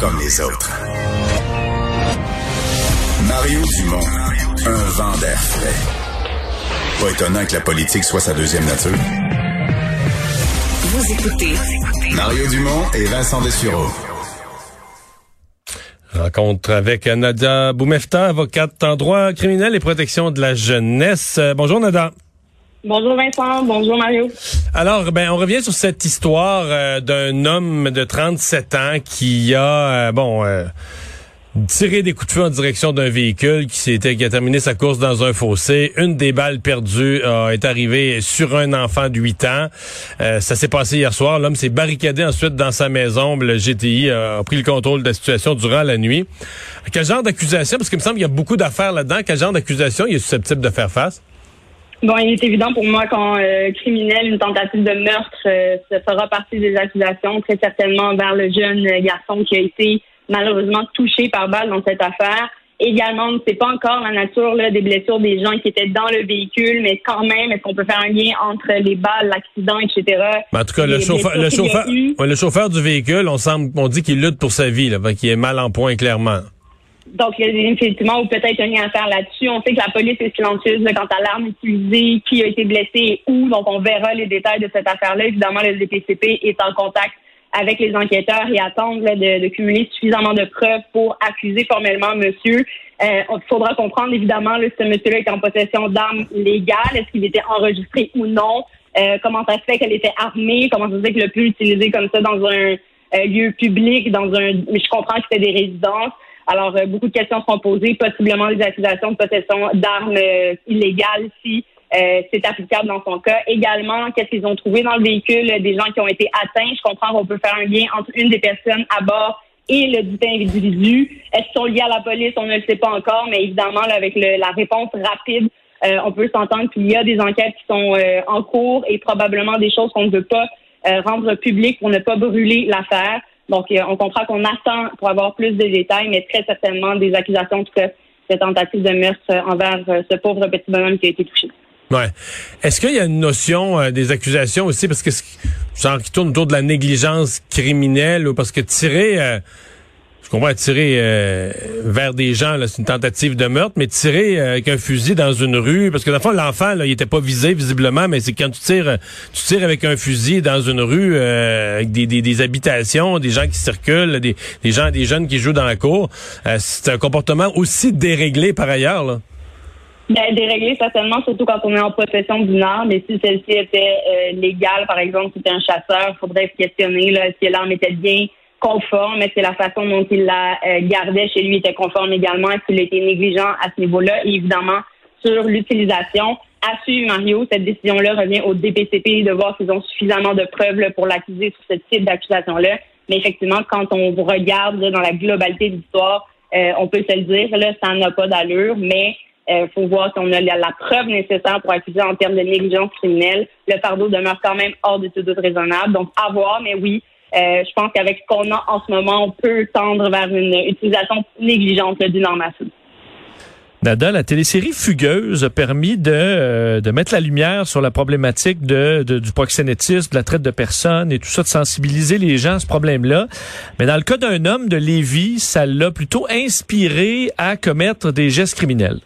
comme les autres. Mario Dumont, un vent d'air frais. Pas étonnant que la politique soit sa deuxième nature. Vous écoutez Mario Dumont et Vincent Dessureau. Rencontre avec Nadia Boumefta, avocate en droit criminel et protection de la jeunesse. Euh, bonjour Nadia. Bonjour Vincent, bonjour Mario. Alors, ben, on revient sur cette histoire euh, d'un homme de 37 ans qui a, euh, bon, euh, tiré des coups de feu en direction d'un véhicule qui s'était, qui a terminé sa course dans un fossé. Une des balles perdues est arrivée sur un enfant de 8 ans. ça s'est passé hier soir. L'homme s'est barricadé ensuite dans sa maison. Le GTI a pris le contrôle de la situation durant la nuit. Quel genre d'accusation, parce qu'il me semble qu'il y a beaucoup d'affaires là-dedans, quel genre d'accusation il est susceptible de faire face? Bon, il est évident pour moi qu'en euh, criminel, une tentative de meurtre, euh, ça fera partie des accusations, très certainement vers le jeune garçon qui a été malheureusement touché par balle dans cette affaire. Également, on ne sait pas encore la nature des blessures des gens qui étaient dans le véhicule, mais quand même, est-ce qu'on peut faire un lien entre les balles, l'accident, etc. en tout cas, le chauffeur, le chauffeur, le chauffeur du véhicule, on semble, on dit qu'il lutte pour sa vie, là, qu'il est mal en point clairement. Donc, il y a effectivement peut-être un lien à faire là-dessus. On sait que la police est silencieuse quant à l'arme utilisée, qui a été blessé et où. Donc, on verra les détails de cette affaire-là. Évidemment, le DPCP est en contact avec les enquêteurs et attendre de, cumuler suffisamment de preuves pour accuser formellement monsieur. Euh, il faudra comprendre, évidemment, là, si ce monsieur-là est en possession d'armes légales. Est-ce qu'il était enregistré ou non? Euh, comment ça se fait qu'elle était armée? Comment ça se fait qu'elle a pu l'utiliser comme ça dans un euh, lieu public, dans un... Je comprends que c'était des résidences. Alors, euh, beaucoup de questions seront posées, possiblement des accusations de possession d'armes euh, illégales si euh, c'est applicable dans son cas. Également, qu'est-ce qu'ils ont trouvé dans le véhicule, des gens qui ont été atteints? Je comprends qu'on peut faire un lien entre une des personnes à bord et le dit individu. Est-ce qu'ils sont liés à la police? On ne le sait pas encore, mais évidemment, avec la réponse rapide, on peut s'entendre qu'il y a des enquêtes qui sont en cours et probablement des choses qu'on ne veut pas rendre publiques pour ne pas brûler l'affaire. Donc, euh, on comprend qu'on attend pour avoir plus de détails, mais très certainement des accusations, en tout cas, de tentative de meurtre envers euh, ce pauvre petit bonhomme qui a été touché. Ouais. Est-ce qu'il y a une notion euh, des accusations aussi, parce que genre qui tourne autour de la négligence criminelle ou parce que tirer je comprends tirer euh, vers des gens, c'est une tentative de meurtre, mais tirer euh, avec un fusil dans une rue, parce que dans le fond, l'enfant, il était pas visé visiblement, mais c'est quand tu tires, tu tires avec un fusil dans une rue euh, avec des, des, habitations, des gens qui circulent, des, des gens, des jeunes qui jouent dans la cour. c'est un comportement aussi déréglé par ailleurs. Là. Ben, déréglé certainement, surtout quand on est en possession d'une arme. Et si celle-ci était légale, par exemple, si c'était un chasseur, faudrait se questionner là, si l'arme était bien conforme? Est-ce que la façon dont il la euh, gardait chez lui était conforme également? Est-ce qu'il était négligent à ce niveau-là? Et évidemment, sur l'utilisation, à suivre, Mario, cette décision-là revient au DPCP de voir s'ils ont suffisamment de preuves pour l'accuser sur ce type d'accusation-là. Mais effectivement, quand on regarde dans la globalité de l'histoire, euh, on peut se le dire, là, ça n'a pas d'allure, mais il euh, faut voir si on a la, preuve nécessaire pour accuser en termes de négligence criminelle. Le fardeau demeure quand même hors de tout doute raisonnable. Donc, à voir, mais oui, je pense qu'avec ce qu'on a en ce moment, on peut tendre vers une utilisation négligente feu. Nada, la télésérie Fugueuse a permis de, euh, mettre la lumière sur la problématique du proxénétisme, de la traite de personnes et tout ça, de sensibiliser les gens à ce problème-là. Mais dans le cas d'un homme de Lévis, ça l'a plutôt inspiré à commettre des gestes criminels.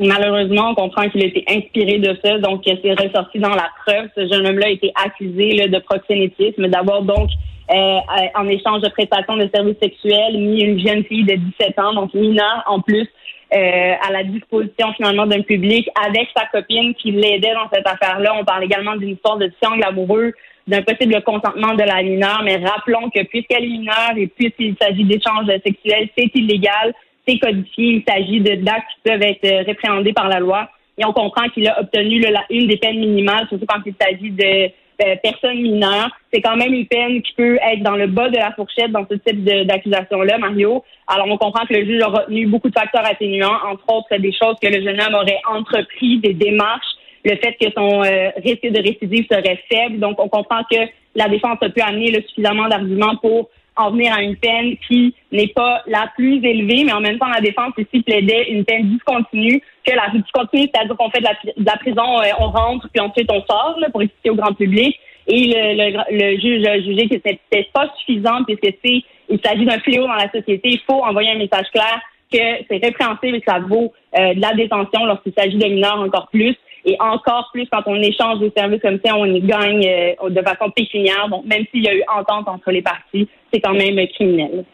Malheureusement, on comprend qu'il a été inspiré de ça, donc c'est ressorti dans la preuve. Ce jeune homme-là a été accusé de proxénétisme, d'avoir donc, euh, en échange de prestations de services sexuels, mis une jeune fille de 17 ans, donc mineure en plus, euh, à la disposition finalement d'un public avec sa copine qui l'aidait dans cette affaire-là. On parle également d'une histoire de triangle amoureux, d'un possible consentement de la mineure, mais rappelons que puisqu'elle est mineure et puisqu'il s'agit d'échanges sexuels, c'est illégal c'est codifié. Il s'agit de d'actes qui peuvent être euh, répréhendés par la loi. Et on comprend qu'il a obtenu une des peines minimales, surtout quand il s'agit de euh, personnes mineures. C'est quand même une peine qui peut être dans le bas de la fourchette dans ce type d'accusation-là, Mario. Alors, on comprend que le juge a retenu beaucoup de facteurs atténuants, entre autres des choses que le jeune homme aurait entrepris, des démarches, le fait que son euh, risque de récidive serait faible. Donc, on comprend que la défense a pu amener suffisamment d'arguments pour en venir à une peine qui n'est pas la plus élevée, mais en même temps, la défense ici plaidait une peine discontinue, que la discontinue, c'est-à-dire qu'on fait de la, prison, euh, on rentre, puis ensuite on sort, pour expliquer au grand public. Et le, le, juge a jugé que c'était pas suffisant puisque c'est il s'agit d'un fléau dans la société. Il faut envoyer un message clair que c'est répréhensible et que ça vaut euh, de la détention lorsqu'il s'agit de mineurs encore plus. Et encore plus quand on échange des services comme ça, on y gagne euh, de façon pécuniaire. Donc, même s'il y a eu entente entre les parties, c'est quand même criminel.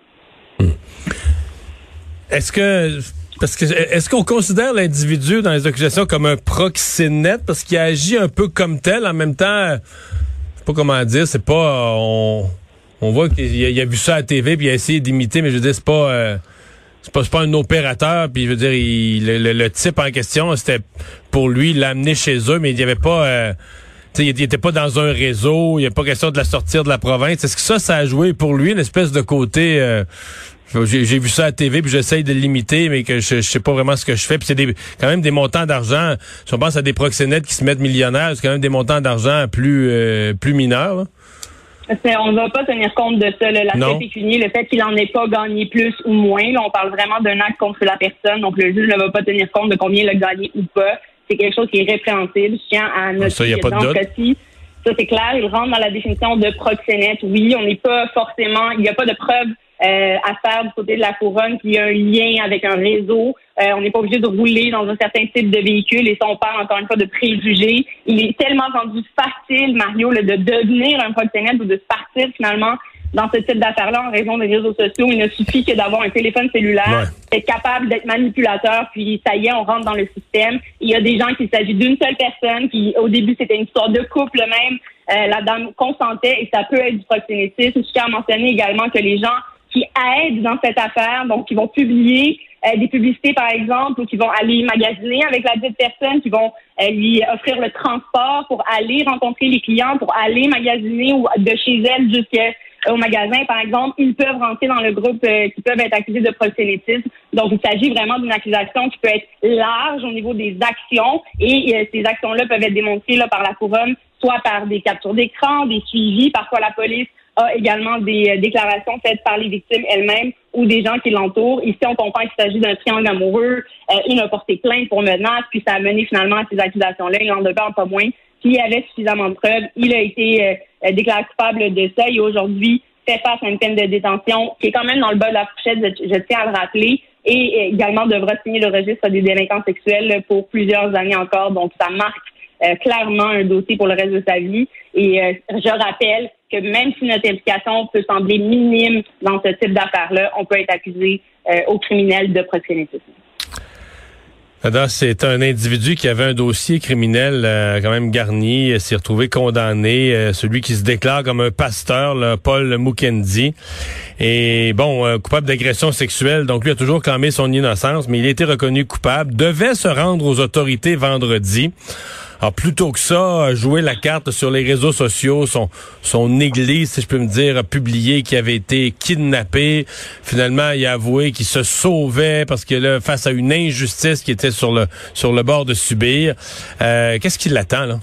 Hmm. Est-ce que parce que est-ce qu'on considère l'individu dans les accusations comme un proxénète? Parce qu'il agit un peu comme tel en même temps je sais pas comment dire c'est pas on, voit qu'il a, vu ça à la TV puis il a essayé d'imiter mais je veux dire c'est pas euh, c'est pas, pas un opérateur puis je veux dire le, type en question c'était pour lui l'amener chez eux mais il y avait pas euh, il était pas dans un réseau, il n'y a pas question de la sortir de la province. Est-ce que ça, ça a joué pour lui une espèce de côté euh, j'ai vu ça à la TV, puis j'essaye de limiter, mais que je, je sais pas vraiment ce que je fais. Puis c'est quand même des montants d'argent. Si on pense à des proxénètes qui se mettent millionnaires, c'est quand même des montants d'argent plus euh, plus mineurs. On ne va pas tenir compte de ça, l'aspect pécunier, le fait qu'il en ait pas gagné plus ou moins. Là, on parle vraiment d'un acte contre la personne, donc le juge ne va pas tenir compte de combien il a gagné ou pas. C'est quelque chose qui est répréhensible. Je tiens à noter ça, y a pas de doute. ça c'est clair, il rentre dans la définition de proxénète. Oui, on n'est pas forcément, il n'y a pas de preuve euh, à faire du côté de la couronne qui a un lien avec un réseau. Euh, on n'est pas obligé de rouler dans un certain type de véhicule et ça, on parle encore une fois de préjugés. Il est tellement rendu facile, Mario, de devenir un proxénète ou de partir finalement dans ce type d'affaires-là en raison des réseaux sociaux. Il ne suffit que d'avoir un téléphone cellulaire, être capable d'être manipulateur, puis ça y est, on rentre dans le système. Il y a des gens qui s'agit d'une seule personne, qui au début c'était une histoire de couple même. Euh, la dame consentait et ça peut être du proxénétisme. Je tiens à mentionner également que les gens qui aident dans cette affaire, donc qui vont publier euh, des publicités, par exemple, ou qui vont aller magasiner avec la dite personne, qui vont euh, lui offrir le transport pour aller rencontrer les clients, pour aller magasiner ou de chez elle jusqu'au magasin, par exemple, ils peuvent rentrer dans le groupe euh, qui peuvent être accusés de proxénétisme. Donc, il s'agit vraiment d'une accusation qui peut être large au niveau des actions et ces actions-là peuvent être démontrées là, par la couronne, soit par des captures d'écran, des suivis. Parfois, la police a également des euh, déclarations faites par les victimes elles-mêmes ou des gens qui l'entourent. Ici, on comprend qu'il s'agit d'un triangle amoureux. Euh, il a porté plainte pour menace, puis ça a mené finalement à ces accusations-là. Il en demeure pas moins. S'il y avait suffisamment de preuves, il a été euh, déclaré coupable de ça et aujourd'hui fait face à une peine de détention qui est quand même dans le bas de la fourchette, je, tiens à le rappeler, et également devra signer le registre des délinquants sexuels pour plusieurs années encore. Donc, ça marque clairement un dossier pour le reste de sa vie. Et je rappelle que même si notre implication peut sembler minime dans ce type d'affaires-là, on peut être accusé euh, au criminel de proxénétisme. C'est un individu qui avait un dossier criminel euh, quand même garni, s'est retrouvé condamné, euh, celui qui se déclare comme un pasteur, Paul Mukendi. Et bon, coupable d'agression sexuelle, donc lui a toujours clamé son innocence, mais il a été reconnu coupable, devait se rendre aux autorités vendredi. Alors, plutôt que ça, jouer la carte sur les réseaux sociaux, son, son église, si je peux me dire, a publié qu'il avait été kidnappé. Finalement, il a avoué qu'il se sauvait parce que là, face à une injustice qui était sur le, sur le bord de subir. Euh, Qu'est-ce qui l'attend, là?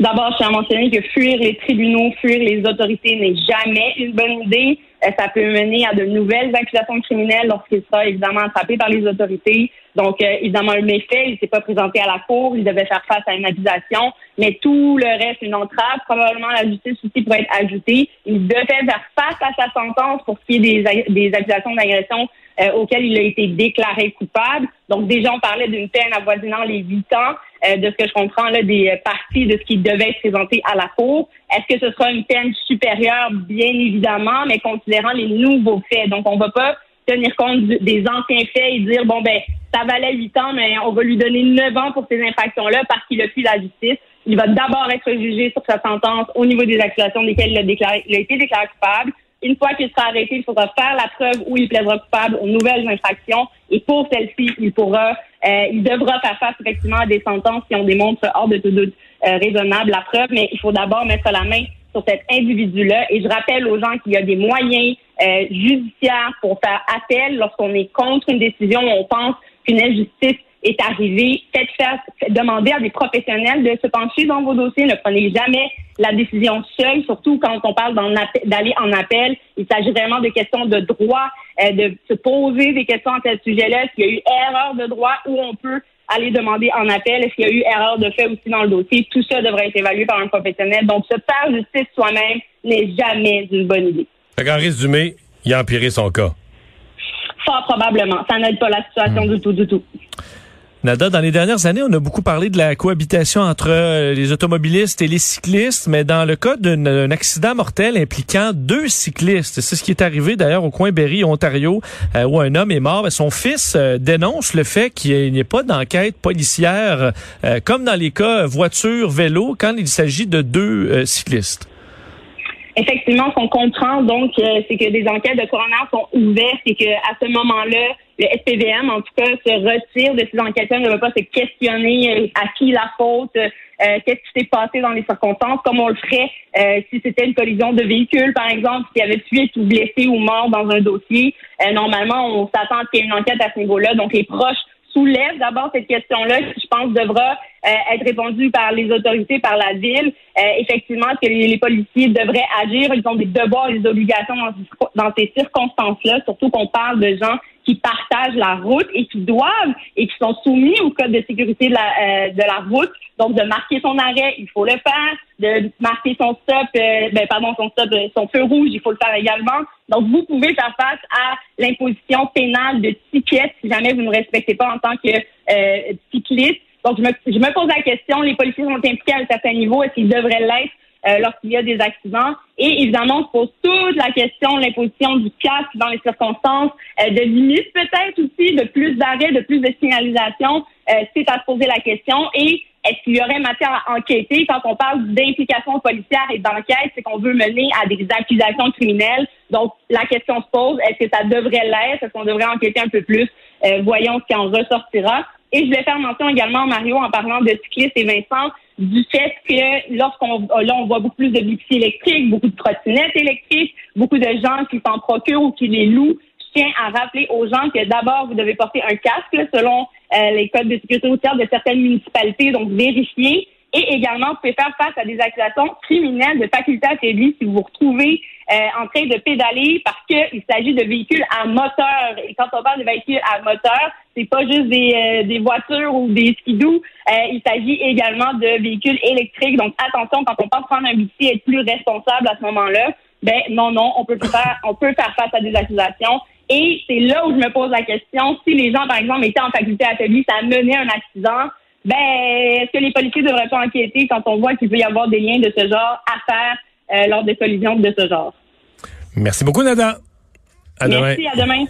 D'abord, je tiens à mentionner que fuir les tribunaux, fuir les autorités n'est jamais une bonne idée. Euh, ça peut mener à de nouvelles accusations criminelles lorsqu'il sera évidemment attrapé par les autorités. Donc, euh, évidemment, un méfait, il s'est pas présenté à la cour, il devait faire face à une accusation, mais tout le reste, une entrave, probablement la justice aussi pourrait être ajoutée. Il devait faire face à sa sentence pour ce qui est des accusations d'agression euh, auxquelles il a été déclaré coupable. Donc, déjà, on parlait d'une peine avoisinant les huit ans. Euh, de ce que je comprends là, des parties de ce qui devait être présenté à la cour. Est-ce que ce sera une peine supérieure? Bien évidemment, mais considérant les nouveaux faits. Donc, on va pas tenir compte des anciens faits et dire, bon, ben, ça valait huit ans, mais on va lui donner neuf ans pour ces infractions-là parce qu'il a fui la justice. Il va d'abord être jugé sur sa sentence au niveau des accusations desquelles il a, déclaré, il a été déclaré coupable. Une fois qu'il sera arrêté, il faudra faire la preuve où il plaidera coupable aux nouvelles infractions. Et pour celle-ci, il pourra, euh, il devra faire face effectivement à des sentences qui ont démontré hors de tout doute euh, raisonnable la preuve. Mais il faut d'abord mettre la main sur cet individu-là. Et je rappelle aux gens qu'il y a des moyens euh, judiciaires pour faire appel lorsqu'on est contre une décision on pense qu'une injustice est arrivé, faites faire, demandez à des professionnels de se pencher dans vos dossiers. Ne prenez jamais la décision seule, surtout quand on parle d'aller en appel. Il s'agit vraiment de questions de droit, euh, de se poser des questions à ce sujet-là. S'il y a eu erreur de droit ou on peut aller demander en appel? Est-ce qu'il y a eu erreur de fait aussi dans le dossier? Tout ça devrait être évalué par un professionnel. Donc, se faire justice soi-même n'est jamais une bonne idée. En résumé, il a empiré son cas. Fort probablement. Ça n'aide pas la situation hmm. du tout, du tout. Nada, dans les dernières années, on a beaucoup parlé de la cohabitation entre euh, les automobilistes et les cyclistes, mais dans le cas d'un accident mortel impliquant deux cyclistes, c'est ce qui est arrivé d'ailleurs au coin Berry, Ontario, euh, où un homme est mort. Son fils euh, dénonce le fait qu'il n'y ait pas d'enquête policière, comme dans les cas voiture-vélo, quand il s'agit de deux cyclistes. Effectivement, ce qu'on comprend donc, c'est que des enquêtes de coroner sont ouvertes et qu'à ce moment-là, le SPVM, en tout cas, se retire de ces enquêteurs, ne va pas se questionner euh, à qui la faute, euh, qu'est-ce qui s'est passé dans les circonstances, comme on le ferait euh, si c'était une collision de véhicule, par exemple, y avait tué ou blessé ou mort dans un dossier. normalement, on s'attend à qu'il y ait une enquête à ce niveau-là. Donc, les proches soulèvent d'abord cette question-là, qui, je pense, devra être répondue par les autorités, par la ville. effectivement, que les, policiers devraient agir? Ils ont des devoirs et des obligations dans ces circonstances-là, surtout qu'on parle de gens qui partagent la route et qui doivent et qui sont soumis au code de sécurité de la, euh, de la route. Donc, de marquer son arrêt, il faut le faire. De marquer son stop, euh, ben, pardon, son stop, euh, son feu rouge, il faut le faire également. Donc, vous pouvez faire face à l'imposition pénale de tickets si jamais vous ne respectez pas en tant que cycliste. Donc, je me, je me pose la question, les policiers sont impliqués à un certain niveau, est-ce qu'ils devraient l'être? Euh, lorsqu'il y a des accidents. Et évidemment, on se pose toute la question de l'imposition du casque dans les circonstances, euh, de limites peut-être aussi, de plus d'arrêts, de plus de signalisation. Euh, c'est à se poser la question. Et est-ce qu'il y aurait matière à enquêter quand on parle d'implication policière et d'enquête, c'est qu'on veut mener à des accusations criminelles? Donc, la question se pose, est-ce que ça devrait l'être? Est-ce qu'on devrait enquêter un peu plus? Voyons ce qui en ressortira. Et je vais faire mention également, Mario, en parlant de cyclistes et Vincent, du fait que lorsqu'on là on voit beaucoup plus de bicis électriques, beaucoup de trottinettes électriques, beaucoup de gens qui s'en procurent ou qui les louent. Je tiens à rappeler aux gens que d'abord vous devez porter un casque selon euh, les codes de sécurité routière de certaines municipalités, donc vérifiez. Et également, vous pouvez faire face à des accusations criminelles de faculté affaiblie si vous vous retrouvez euh, en train de pédaler parce qu'il s'agit de véhicules à moteur. Et quand on parle de véhicules à moteur, c'est pas juste des, euh, des voitures ou des skidoo. Euh, il s'agit également de véhicules électriques. Donc attention, quand on pense prendre un bici et être plus responsable à ce moment-là, ben non, non, on peut faire, on peut faire face à des accusations. Et c'est là où je me pose la question, si les gens, par exemple, étaient en faculté affaiblie, ça à un accident, ben, est-ce que les policiers devraient pas enquêter quand on voit qu'il peut y avoir des liens de ce genre à faire euh, lors des collisions de ce genre? Merci beaucoup, Nada. À Merci, à demain.